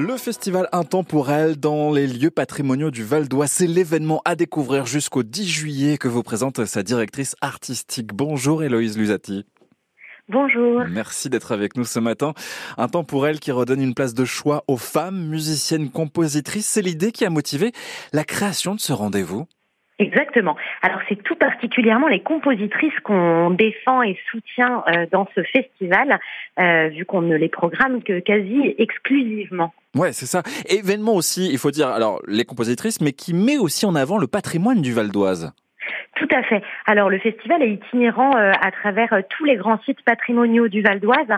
Le festival Intemporel dans les lieux patrimoniaux du Val d'Oise, c'est l'événement à découvrir jusqu'au 10 juillet que vous présente sa directrice artistique. Bonjour Héloïse Lusati. Bonjour. Merci d'être avec nous ce matin. Un temps pour elle qui redonne une place de choix aux femmes, musiciennes, compositrices. C'est l'idée qui a motivé la création de ce rendez-vous. Exactement. Alors c'est tout particulièrement les compositrices qu'on défend et soutient euh, dans ce festival, euh, vu qu'on ne les programme que quasi exclusivement. Ouais, c'est ça. Événement aussi, il faut dire, alors les compositrices, mais qui met aussi en avant le patrimoine du Val d'Oise. Tout à fait. Alors le festival est itinérant euh, à travers euh, tous les grands sites patrimoniaux du Val d'Oise,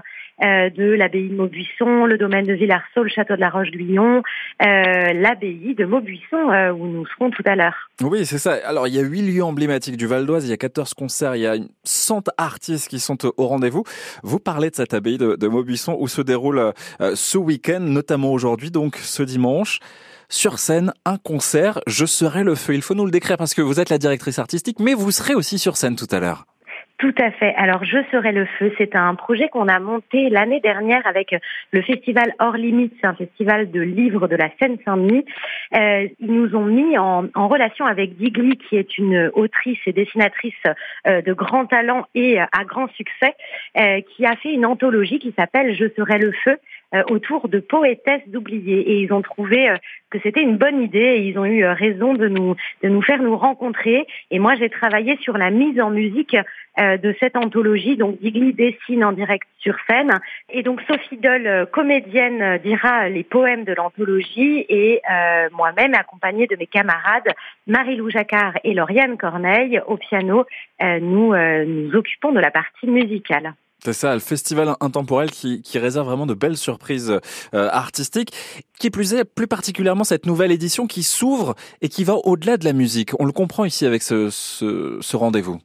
euh, de l'abbaye de Maubuisson, le domaine de Villarceau, le château de la Roche-Guyon, l'abbaye de Maubuisson où nous serons tout à l'heure. Oui, c'est ça. Alors il y a huit lieux emblématiques du Val d'Oise, il y a 14 concerts, il y a 100 artistes qui sont au rendez-vous. Vous parlez de cette abbaye de, de Maubuisson où se déroule ce week-end, notamment aujourd'hui, donc ce dimanche sur scène un concert. Je serai le feu. Il faut nous le décrire parce que vous êtes la directrice artistique, mais vous serez aussi sur scène tout à l'heure. Tout à fait. Alors, Je serai le feu, c'est un projet qu'on a monté l'année dernière avec le festival Hors Limite, c'est un festival de livres de la Seine-Saint-Denis. Euh, ils nous ont mis en, relation avec Digli, qui est une autrice et dessinatrice euh, de grand talent et à grand succès, euh, qui a fait une anthologie qui s'appelle Je serai le feu, euh, autour de poétesses d'oubliés. Et ils ont trouvé euh, que c'était une bonne idée et ils ont eu euh, raison de nous, de nous faire nous rencontrer. Et moi, j'ai travaillé sur la mise en musique de cette anthologie. Donc, Digli dessine en direct sur scène. Et donc, Sophie Doll, comédienne, dira les poèmes de l'anthologie. Et moi-même, accompagnée de mes camarades Marie-Lou Jacquard et Lauriane Corneille au piano, nous nous occupons de la partie musicale. C'est ça, le festival intemporel qui, qui réserve vraiment de belles surprises euh, artistiques. Qui plus est, plus particulièrement cette nouvelle édition qui s'ouvre et qui va au-delà de la musique. On le comprend ici avec ce, ce, ce rendez-vous.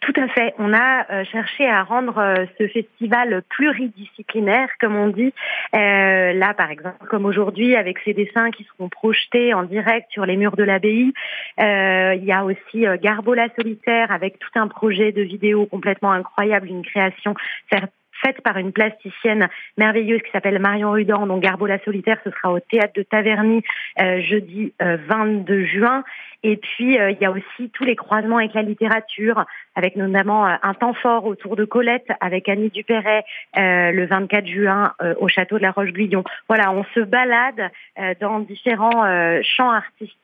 Tout à fait. On a euh, cherché à rendre euh, ce festival pluridisciplinaire, comme on dit. Euh, là, par exemple, comme aujourd'hui, avec ces dessins qui seront projetés en direct sur les murs de l'abbaye. il y a aussi Garbola solitaire avec tout un projet de vidéo complètement incroyable, une création faite par une plasticienne merveilleuse qui s'appelle Marion Rudan. Donc Garbola solitaire, ce sera au théâtre de Taverny jeudi 22 juin. Et puis, euh, il y a aussi tous les croisements avec la littérature, avec notamment euh, un temps fort autour de Colette avec Annie Dupéret euh, le 24 juin au château de la Roche-Guyon. Voilà, on se balade dans différents champs artistiques.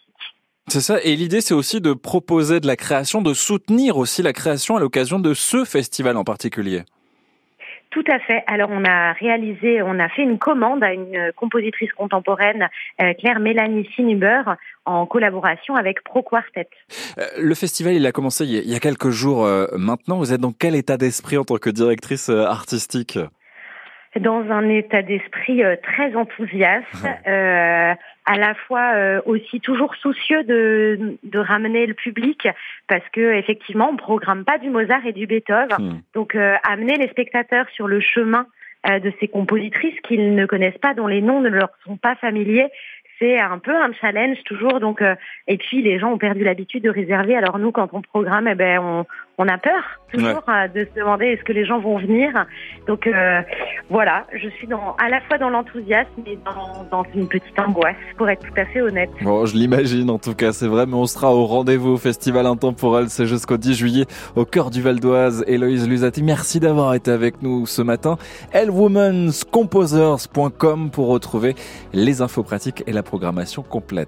C'est ça. Et l'idée, c'est aussi de proposer de la création, de soutenir aussi la création à l'occasion de ce festival en particulier. Tout à fait. Alors on a réalisé, on a fait une commande à une compositrice contemporaine, euh, Claire Mélanie Sinuber, en collaboration avec Pro Quartet. Euh, le festival, il a commencé il y a quelques jours euh, maintenant. Vous êtes dans quel état d'esprit en tant que directrice artistique? Dans un état d'esprit euh, très enthousiaste, euh, à la fois euh, aussi toujours soucieux de, de ramener le public, parce que effectivement on programme pas du Mozart et du Beethoven, hmm. donc amener les spectateurs sur le chemin de ces compositrices qu'ils ne connaissent pas, dont les noms ne leur sont pas familiers, c'est un peu un challenge toujours. Donc, et puis les gens ont perdu l'habitude de réserver. Alors nous, quand on programme, eh ben on, on a peur toujours euh, de se demander est-ce que les gens vont venir. Donc euh, voilà, je suis dans, à la fois dans l'enthousiasme et dans, dans, une petite angoisse, pour être tout à fait honnête. Bon, je l'imagine en tout cas, c'est vrai, mais on sera au rendez-vous au Festival Intemporel, c'est jusqu'au 10 juillet au cœur du Val d'Oise. Héloïse Lusati, merci d'avoir été avec nous ce matin. Hellwomanscomposers.com pour retrouver les infos pratiques et la programmation complète.